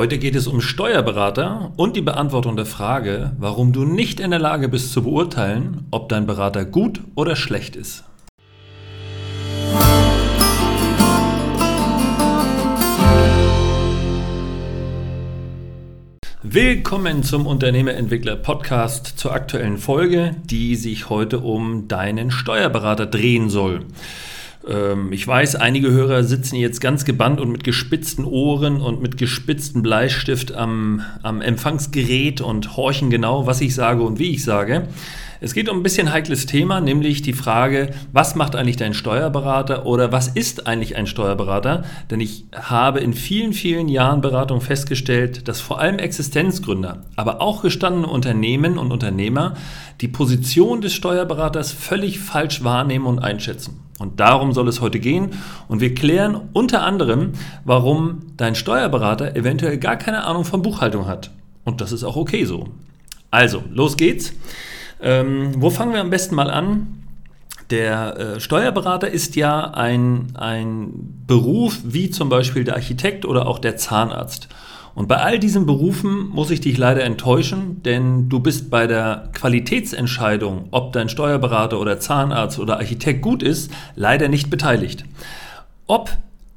Heute geht es um Steuerberater und die Beantwortung der Frage, warum du nicht in der Lage bist zu beurteilen, ob dein Berater gut oder schlecht ist. Willkommen zum Unternehmerentwickler Podcast zur aktuellen Folge, die sich heute um deinen Steuerberater drehen soll. Ähm, ich weiß, einige Hörer sitzen jetzt ganz gebannt und mit gespitzten Ohren und mit gespitzten Bleistift am, am Empfangsgerät und horchen genau, was ich sage und wie ich sage. Es geht um ein bisschen heikles Thema, nämlich die Frage, was macht eigentlich dein Steuerberater oder was ist eigentlich ein Steuerberater? Denn ich habe in vielen, vielen Jahren Beratung festgestellt, dass vor allem Existenzgründer, aber auch gestandene Unternehmen und Unternehmer die Position des Steuerberaters völlig falsch wahrnehmen und einschätzen. Und darum soll es heute gehen. Und wir klären unter anderem, warum dein Steuerberater eventuell gar keine Ahnung von Buchhaltung hat. Und das ist auch okay so. Also, los geht's. Ähm, wo fangen wir am besten mal an? Der äh, Steuerberater ist ja ein, ein Beruf wie zum Beispiel der Architekt oder auch der Zahnarzt. Und bei all diesen Berufen muss ich dich leider enttäuschen, denn du bist bei der Qualitätsentscheidung, ob dein Steuerberater oder Zahnarzt oder Architekt gut ist, leider nicht beteiligt. Ob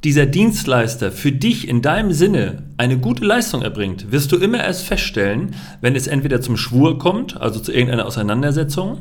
dieser Dienstleister für dich in deinem Sinne eine gute Leistung erbringt, wirst du immer erst feststellen, wenn es entweder zum Schwur kommt, also zu irgendeiner Auseinandersetzung,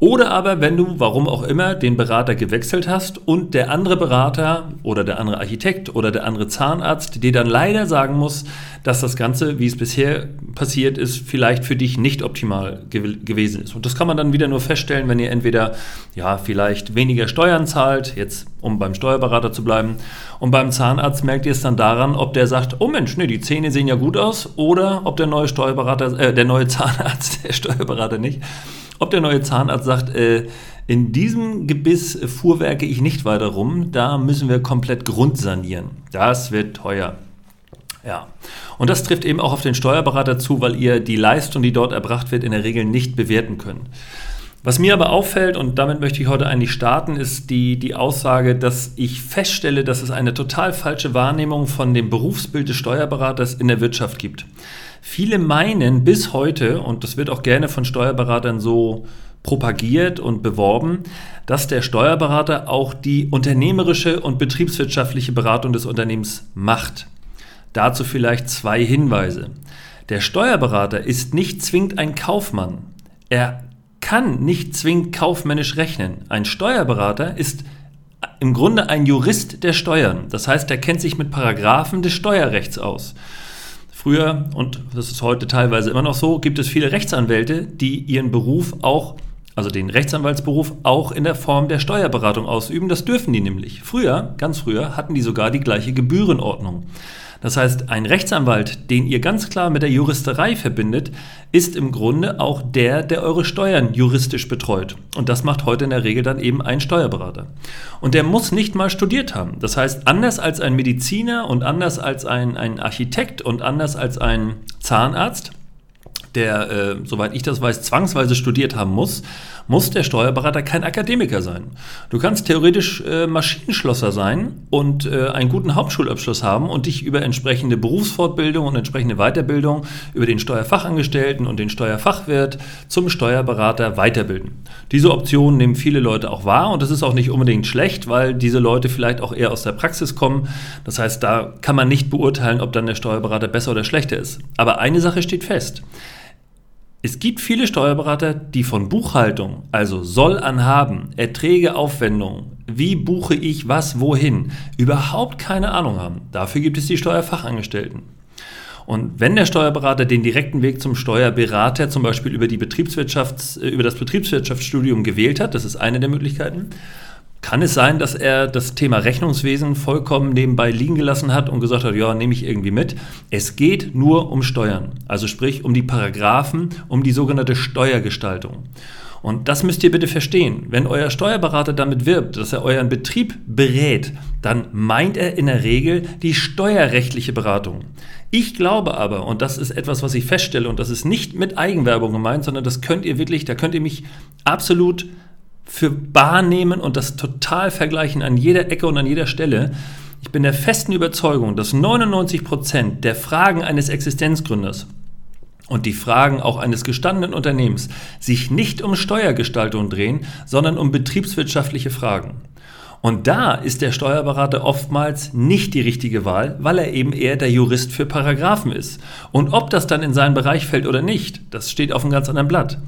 oder aber wenn du, warum auch immer, den Berater gewechselt hast und der andere Berater oder der andere Architekt oder der andere Zahnarzt dir dann leider sagen muss, dass das Ganze, wie es bisher passiert ist, vielleicht für dich nicht optimal ge gewesen ist. Und das kann man dann wieder nur feststellen, wenn ihr entweder ja vielleicht weniger Steuern zahlt, jetzt um beim Steuerberater zu bleiben, und beim Zahnarzt merkt ihr es dann daran, ob der sagt, oh Mensch, nee, die Zähne sehen ja gut aus, oder ob der neue Steuerberater, äh, der neue Zahnarzt, der Steuerberater nicht, ob der neue Zahnarzt sagt, äh, in diesem Gebiss fuhrwerke ich nicht weiter rum, da müssen wir komplett grundsanieren. Das wird teuer. Ja. Und das trifft eben auch auf den Steuerberater zu, weil ihr die Leistung, die dort erbracht wird, in der Regel nicht bewerten könnt. Was mir aber auffällt, und damit möchte ich heute eigentlich starten, ist die, die Aussage, dass ich feststelle, dass es eine total falsche Wahrnehmung von dem Berufsbild des Steuerberaters in der Wirtschaft gibt. Viele meinen bis heute, und das wird auch gerne von Steuerberatern so propagiert und beworben, dass der Steuerberater auch die unternehmerische und betriebswirtschaftliche Beratung des Unternehmens macht. Dazu vielleicht zwei Hinweise. Der Steuerberater ist nicht zwingend ein Kaufmann. Er kann nicht zwingend kaufmännisch rechnen. Ein Steuerberater ist im Grunde ein Jurist der Steuern. Das heißt, er kennt sich mit Paragraphen des Steuerrechts aus. Früher, und das ist heute teilweise immer noch so, gibt es viele Rechtsanwälte, die ihren Beruf auch, also den Rechtsanwaltsberuf, auch in der Form der Steuerberatung ausüben. Das dürfen die nämlich. Früher, ganz früher, hatten die sogar die gleiche Gebührenordnung. Das heißt, ein Rechtsanwalt, den ihr ganz klar mit der Juristerei verbindet, ist im Grunde auch der, der eure Steuern juristisch betreut. Und das macht heute in der Regel dann eben ein Steuerberater. Und der muss nicht mal studiert haben. Das heißt, anders als ein Mediziner und anders als ein, ein Architekt und anders als ein Zahnarzt, der, äh, soweit ich das weiß, zwangsweise studiert haben muss, muss der Steuerberater kein Akademiker sein. Du kannst theoretisch äh, Maschinenschlosser sein und äh, einen guten Hauptschulabschluss haben und dich über entsprechende Berufsfortbildung und entsprechende Weiterbildung über den Steuerfachangestellten und den Steuerfachwirt zum Steuerberater weiterbilden. Diese Option nehmen viele Leute auch wahr und das ist auch nicht unbedingt schlecht, weil diese Leute vielleicht auch eher aus der Praxis kommen. Das heißt, da kann man nicht beurteilen, ob dann der Steuerberater besser oder schlechter ist. Aber eine Sache steht fest. Es gibt viele Steuerberater, die von Buchhaltung, also soll anhaben, Erträge, Aufwendungen, wie buche ich was wohin, überhaupt keine Ahnung haben. Dafür gibt es die Steuerfachangestellten. Und wenn der Steuerberater den direkten Weg zum Steuerberater zum Beispiel über, die Betriebswirtschafts-, über das Betriebswirtschaftsstudium gewählt hat, das ist eine der Möglichkeiten, kann es sein, dass er das Thema Rechnungswesen vollkommen nebenbei liegen gelassen hat und gesagt hat, ja, nehme ich irgendwie mit. Es geht nur um Steuern, also sprich um die Paragraphen, um die sogenannte Steuergestaltung. Und das müsst ihr bitte verstehen. Wenn euer Steuerberater damit wirbt, dass er euren Betrieb berät, dann meint er in der Regel die steuerrechtliche Beratung. Ich glaube aber, und das ist etwas, was ich feststelle, und das ist nicht mit Eigenwerbung gemeint, sondern das könnt ihr wirklich, da könnt ihr mich absolut für bar nehmen und das total vergleichen an jeder Ecke und an jeder Stelle. Ich bin der festen Überzeugung, dass 99 Prozent der Fragen eines Existenzgründers und die Fragen auch eines gestandenen Unternehmens sich nicht um Steuergestaltung drehen, sondern um betriebswirtschaftliche Fragen. Und da ist der Steuerberater oftmals nicht die richtige Wahl, weil er eben eher der Jurist für Paragraphen ist. Und ob das dann in seinen Bereich fällt oder nicht, das steht auf einem ganz anderen Blatt.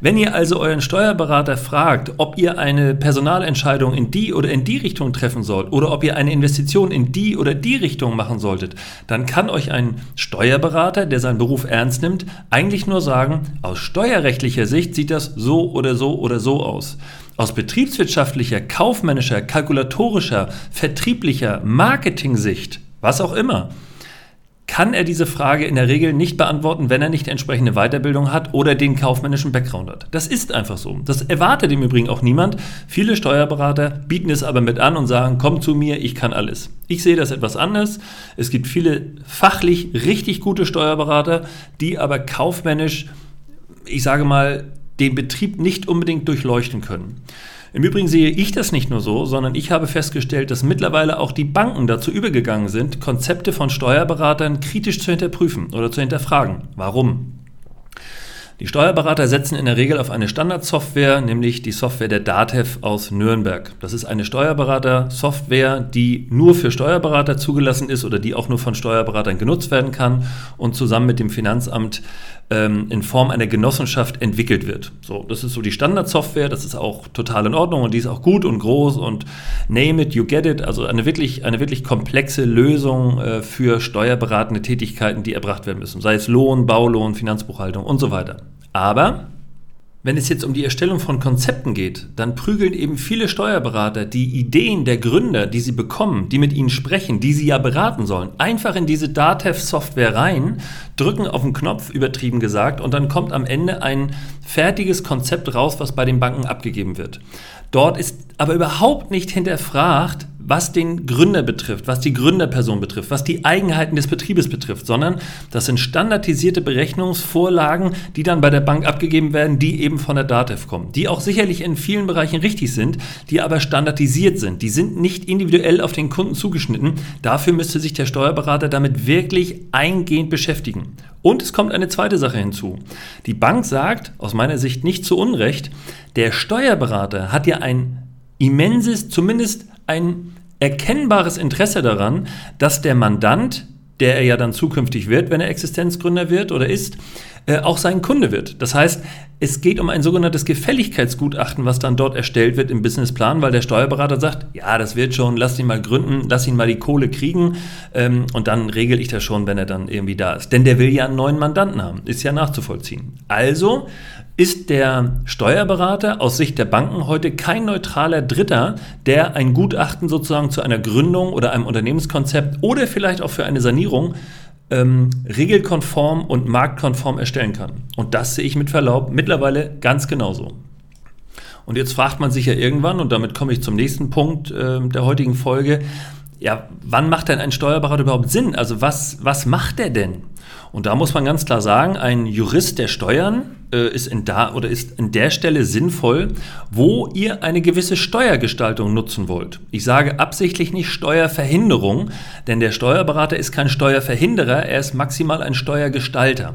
Wenn ihr also euren Steuerberater fragt, ob ihr eine Personalentscheidung in die oder in die Richtung treffen sollt oder ob ihr eine Investition in die oder die Richtung machen solltet, dann kann euch ein Steuerberater, der seinen Beruf ernst nimmt, eigentlich nur sagen, aus steuerrechtlicher Sicht sieht das so oder so oder so aus. Aus betriebswirtschaftlicher, kaufmännischer, kalkulatorischer, vertrieblicher, Marketing-Sicht, was auch immer, kann er diese Frage in der Regel nicht beantworten, wenn er nicht entsprechende Weiterbildung hat oder den kaufmännischen Background hat. Das ist einfach so. Das erwartet im Übrigen auch niemand. Viele Steuerberater bieten es aber mit an und sagen, komm zu mir, ich kann alles. Ich sehe das etwas anders. Es gibt viele fachlich richtig gute Steuerberater, die aber kaufmännisch, ich sage mal, den Betrieb nicht unbedingt durchleuchten können. Im Übrigen sehe ich das nicht nur so, sondern ich habe festgestellt, dass mittlerweile auch die Banken dazu übergegangen sind, Konzepte von Steuerberatern kritisch zu hinterprüfen oder zu hinterfragen. Warum? Die Steuerberater setzen in der Regel auf eine Standardsoftware, nämlich die Software der DATEV aus Nürnberg. Das ist eine Steuerberater-Software, die nur für Steuerberater zugelassen ist oder die auch nur von Steuerberatern genutzt werden kann und zusammen mit dem Finanzamt ähm, in Form einer Genossenschaft entwickelt wird. So, das ist so die Standardsoftware, das ist auch total in Ordnung und die ist auch gut und groß und name it, you get it. Also eine wirklich, eine wirklich komplexe Lösung äh, für steuerberatende Tätigkeiten, die erbracht werden müssen, sei es Lohn, Baulohn, Finanzbuchhaltung und so weiter. Aber wenn es jetzt um die Erstellung von Konzepten geht, dann prügeln eben viele Steuerberater die Ideen der Gründer, die sie bekommen, die mit ihnen sprechen, die sie ja beraten sollen, einfach in diese Datev-Software rein, drücken auf den Knopf, übertrieben gesagt, und dann kommt am Ende ein fertiges Konzept raus, was bei den Banken abgegeben wird. Dort ist aber überhaupt nicht hinterfragt, was den Gründer betrifft, was die Gründerperson betrifft, was die Eigenheiten des Betriebes betrifft, sondern das sind standardisierte Berechnungsvorlagen, die dann bei der Bank abgegeben werden, die eben von der DATEV kommen, die auch sicherlich in vielen Bereichen richtig sind, die aber standardisiert sind. Die sind nicht individuell auf den Kunden zugeschnitten. Dafür müsste sich der Steuerberater damit wirklich eingehend beschäftigen. Und es kommt eine zweite Sache hinzu. Die Bank sagt, aus meiner Sicht nicht zu Unrecht, der Steuerberater hat ja ein immenses, zumindest ein erkennbares Interesse daran, dass der Mandant, der er ja dann zukünftig wird, wenn er Existenzgründer wird oder ist, äh, auch sein Kunde wird. Das heißt, es geht um ein sogenanntes Gefälligkeitsgutachten, was dann dort erstellt wird im Businessplan, weil der Steuerberater sagt, ja, das wird schon, lass ihn mal gründen, lass ihn mal die Kohle kriegen ähm, und dann regel ich das schon, wenn er dann irgendwie da ist. Denn der will ja einen neuen Mandanten haben, ist ja nachzuvollziehen. Also ist der Steuerberater aus Sicht der Banken heute kein neutraler Dritter, der ein Gutachten sozusagen zu einer Gründung oder einem Unternehmenskonzept oder vielleicht auch für eine Sanierung ähm, regelkonform und marktkonform erstellen kann. Und das sehe ich mit Verlaub mittlerweile ganz genauso. Und jetzt fragt man sich ja irgendwann, und damit komme ich zum nächsten Punkt äh, der heutigen Folge, ja, wann macht denn ein Steuerberater überhaupt Sinn? Also was, was macht der denn? Und da muss man ganz klar sagen, ein Jurist der Steuern äh, ist, in da, oder ist in der Stelle sinnvoll, wo ihr eine gewisse Steuergestaltung nutzen wollt. Ich sage absichtlich nicht Steuerverhinderung, denn der Steuerberater ist kein Steuerverhinderer, er ist maximal ein Steuergestalter.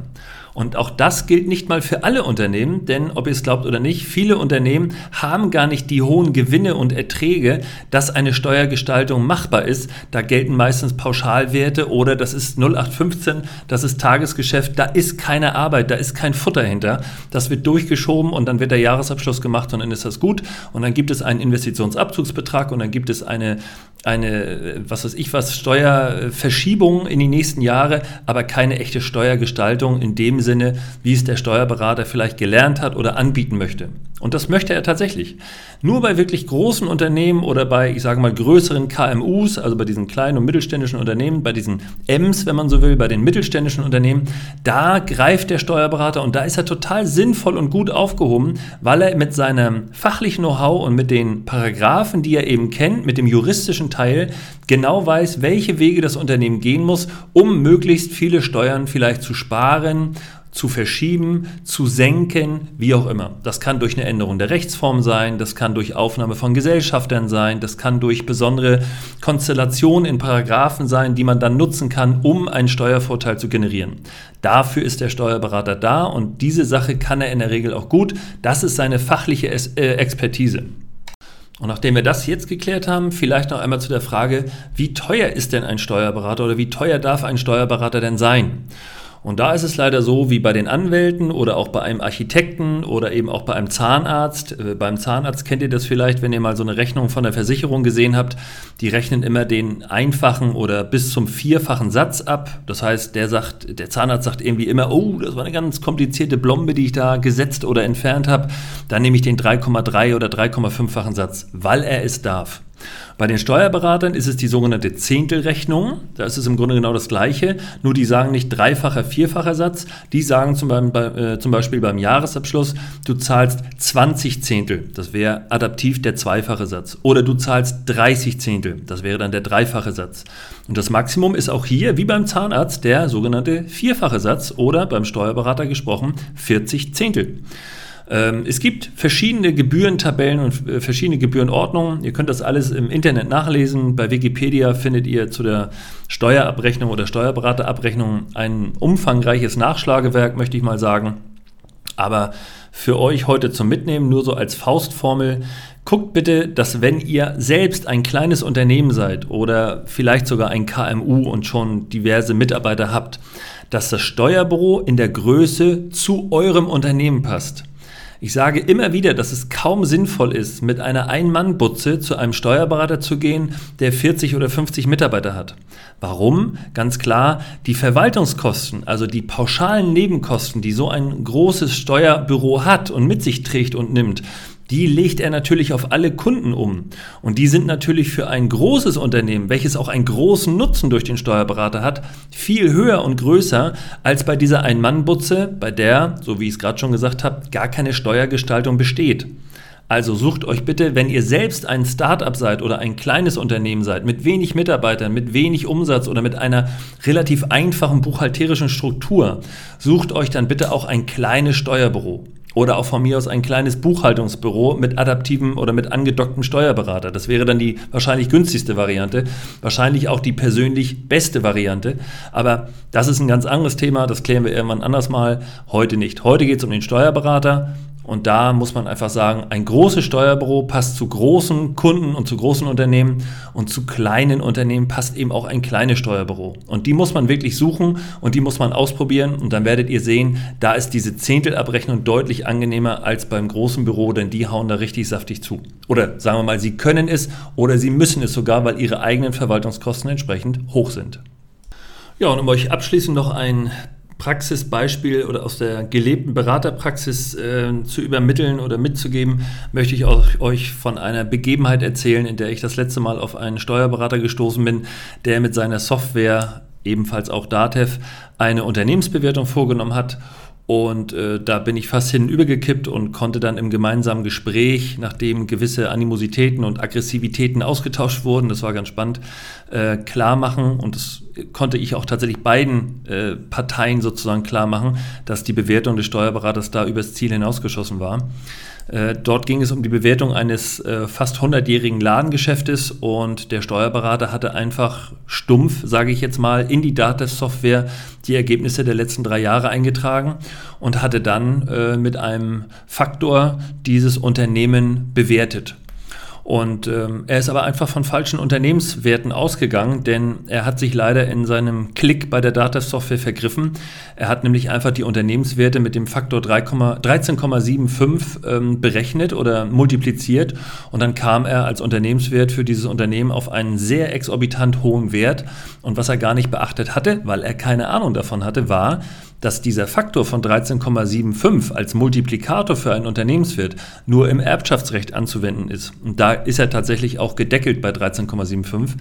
Und auch das gilt nicht mal für alle Unternehmen, denn ob ihr es glaubt oder nicht, viele Unternehmen haben gar nicht die hohen Gewinne und Erträge, dass eine Steuergestaltung machbar ist. Da gelten meistens Pauschalwerte oder das ist 0815, das ist Tagesgeschäft, da ist keine Arbeit, da ist kein Futter hinter. Das wird durchgeschoben und dann wird der Jahresabschluss gemacht und dann ist das gut. Und dann gibt es einen Investitionsabzugsbetrag und dann gibt es eine eine, was weiß ich was, Steuerverschiebung in die nächsten Jahre, aber keine echte Steuergestaltung in dem Sinne, wie es der Steuerberater vielleicht gelernt hat oder anbieten möchte. Und das möchte er tatsächlich. Nur bei wirklich großen Unternehmen oder bei, ich sage mal, größeren KMUs, also bei diesen kleinen und mittelständischen Unternehmen, bei diesen Ms, wenn man so will, bei den mittelständischen Unternehmen, da greift der Steuerberater und da ist er total sinnvoll und gut aufgehoben, weil er mit seinem fachlichen Know-how und mit den Paragraphen, die er eben kennt, mit dem juristischen Teil, genau weiß, welche Wege das Unternehmen gehen muss, um möglichst viele Steuern vielleicht zu sparen zu verschieben, zu senken, wie auch immer. Das kann durch eine Änderung der Rechtsform sein, das kann durch Aufnahme von Gesellschaftern sein, das kann durch besondere Konstellationen in Paragraphen sein, die man dann nutzen kann, um einen Steuervorteil zu generieren. Dafür ist der Steuerberater da und diese Sache kann er in der Regel auch gut. Das ist seine fachliche äh, Expertise. Und nachdem wir das jetzt geklärt haben, vielleicht noch einmal zu der Frage, wie teuer ist denn ein Steuerberater oder wie teuer darf ein Steuerberater denn sein? Und da ist es leider so, wie bei den Anwälten oder auch bei einem Architekten oder eben auch bei einem Zahnarzt. Äh, beim Zahnarzt kennt ihr das vielleicht, wenn ihr mal so eine Rechnung von der Versicherung gesehen habt. Die rechnen immer den einfachen oder bis zum vierfachen Satz ab. Das heißt, der sagt, der Zahnarzt sagt irgendwie immer, oh, das war eine ganz komplizierte Blombe, die ich da gesetzt oder entfernt habe. Dann nehme ich den 3,3 oder 3,5-fachen Satz, weil er es darf. Bei den Steuerberatern ist es die sogenannte Zehntelrechnung. Da ist es im Grunde genau das Gleiche, nur die sagen nicht dreifacher, vierfacher Satz. Die sagen zum, Beispiel, äh, zum Beispiel beim Jahresabschluss, du zahlst 20 Zehntel. Das wäre adaptiv der zweifache Satz. Oder du zahlst 30 Zehntel. Das wäre dann der dreifache Satz. Und das Maximum ist auch hier, wie beim Zahnarzt, der sogenannte vierfache Satz oder beim Steuerberater gesprochen 40 Zehntel. Ähm, es gibt verschiedene Gebührentabellen und äh, verschiedene Gebührenordnungen. Ihr könnt das alles im Internet nachlesen. Bei Wikipedia findet ihr zu der Steuerabrechnung oder Steuerberaterabrechnung ein umfangreiches Nachschlagewerk, möchte ich mal sagen. Aber für euch heute zum Mitnehmen, nur so als Faustformel, guckt bitte, dass wenn ihr selbst ein kleines Unternehmen seid oder vielleicht sogar ein KMU und schon diverse Mitarbeiter habt, dass das Steuerbüro in der Größe zu eurem Unternehmen passt. Ich sage immer wieder, dass es kaum sinnvoll ist, mit einer Ein-Mann-Butze zu einem Steuerberater zu gehen, der 40 oder 50 Mitarbeiter hat. Warum? Ganz klar, die Verwaltungskosten, also die pauschalen Nebenkosten, die so ein großes Steuerbüro hat und mit sich trägt und nimmt, die legt er natürlich auf alle Kunden um. Und die sind natürlich für ein großes Unternehmen, welches auch einen großen Nutzen durch den Steuerberater hat, viel höher und größer als bei dieser Ein-Mann-Butze, bei der, so wie ich es gerade schon gesagt habe, gar keine Steuergestaltung besteht. Also sucht euch bitte, wenn ihr selbst ein Startup seid oder ein kleines Unternehmen seid, mit wenig Mitarbeitern, mit wenig Umsatz oder mit einer relativ einfachen buchhalterischen Struktur, sucht euch dann bitte auch ein kleines Steuerbüro. Oder auch von mir aus ein kleines Buchhaltungsbüro mit adaptivem oder mit angedocktem Steuerberater. Das wäre dann die wahrscheinlich günstigste Variante, wahrscheinlich auch die persönlich beste Variante. Aber das ist ein ganz anderes Thema, das klären wir irgendwann anders mal. Heute nicht. Heute geht es um den Steuerberater. Und da muss man einfach sagen, ein großes Steuerbüro passt zu großen Kunden und zu großen Unternehmen und zu kleinen Unternehmen passt eben auch ein kleines Steuerbüro. Und die muss man wirklich suchen und die muss man ausprobieren und dann werdet ihr sehen, da ist diese Zehntelabrechnung deutlich angenehmer als beim großen Büro, denn die hauen da richtig saftig zu. Oder sagen wir mal, sie können es oder sie müssen es sogar, weil ihre eigenen Verwaltungskosten entsprechend hoch sind. Ja, und um euch abschließend noch ein Praxisbeispiel oder aus der gelebten Beraterpraxis äh, zu übermitteln oder mitzugeben, möchte ich auch, euch von einer Begebenheit erzählen, in der ich das letzte Mal auf einen Steuerberater gestoßen bin, der mit seiner Software, ebenfalls auch Datev, eine Unternehmensbewertung vorgenommen hat und äh, da bin ich fast hinübergekippt und konnte dann im gemeinsamen Gespräch, nachdem gewisse Animositäten und Aggressivitäten ausgetauscht wurden, das war ganz spannend, äh, klar machen und das konnte ich auch tatsächlich beiden äh, Parteien sozusagen klar machen, dass die Bewertung des Steuerberaters da übers Ziel hinausgeschossen war. Äh, dort ging es um die Bewertung eines äh, fast 100-jährigen Ladengeschäftes und der Steuerberater hatte einfach stumpf, sage ich jetzt mal, in die Datensoftware die Ergebnisse der letzten drei Jahre eingetragen und hatte dann äh, mit einem Faktor dieses Unternehmen bewertet. Und ähm, er ist aber einfach von falschen Unternehmenswerten ausgegangen, denn er hat sich leider in seinem Klick bei der Datasoftware vergriffen. Er hat nämlich einfach die Unternehmenswerte mit dem Faktor 13,75 ähm, berechnet oder multipliziert und dann kam er als Unternehmenswert für dieses Unternehmen auf einen sehr exorbitant hohen Wert. Und was er gar nicht beachtet hatte, weil er keine Ahnung davon hatte, war, dass dieser Faktor von 13,75 als Multiplikator für einen Unternehmenswert nur im Erbschaftsrecht anzuwenden ist. Und da ist er tatsächlich auch gedeckelt bei 13,75.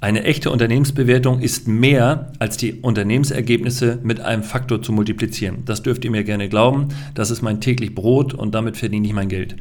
Eine echte Unternehmensbewertung ist mehr als die Unternehmensergebnisse mit einem Faktor zu multiplizieren. Das dürft ihr mir gerne glauben. Das ist mein täglich Brot und damit verdiene ich mein Geld.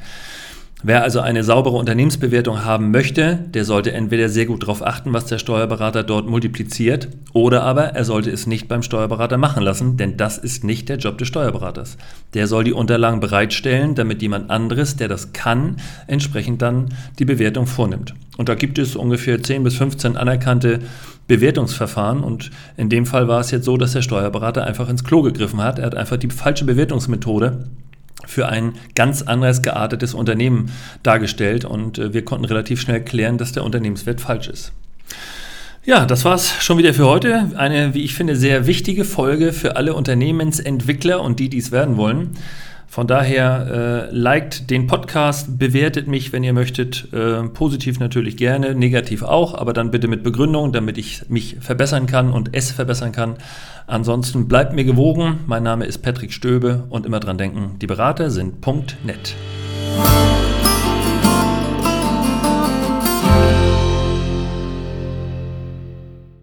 Wer also eine saubere Unternehmensbewertung haben möchte, der sollte entweder sehr gut darauf achten, was der Steuerberater dort multipliziert, oder aber er sollte es nicht beim Steuerberater machen lassen, denn das ist nicht der Job des Steuerberaters. Der soll die Unterlagen bereitstellen, damit jemand anderes, der das kann, entsprechend dann die Bewertung vornimmt. Und da gibt es ungefähr 10 bis 15 anerkannte Bewertungsverfahren und in dem Fall war es jetzt so, dass der Steuerberater einfach ins Klo gegriffen hat. Er hat einfach die falsche Bewertungsmethode für ein ganz anderes geartetes Unternehmen dargestellt und äh, wir konnten relativ schnell klären, dass der Unternehmenswert falsch ist. Ja, das war's schon wieder für heute. Eine, wie ich finde, sehr wichtige Folge für alle Unternehmensentwickler und die, die es werden wollen. Von daher äh, liked den Podcast, bewertet mich, wenn ihr möchtet. Äh, positiv natürlich gerne, negativ auch, aber dann bitte mit Begründung, damit ich mich verbessern kann und es verbessern kann. Ansonsten bleibt mir gewogen. Mein Name ist Patrick Stöbe und immer dran denken, die Berater sind net.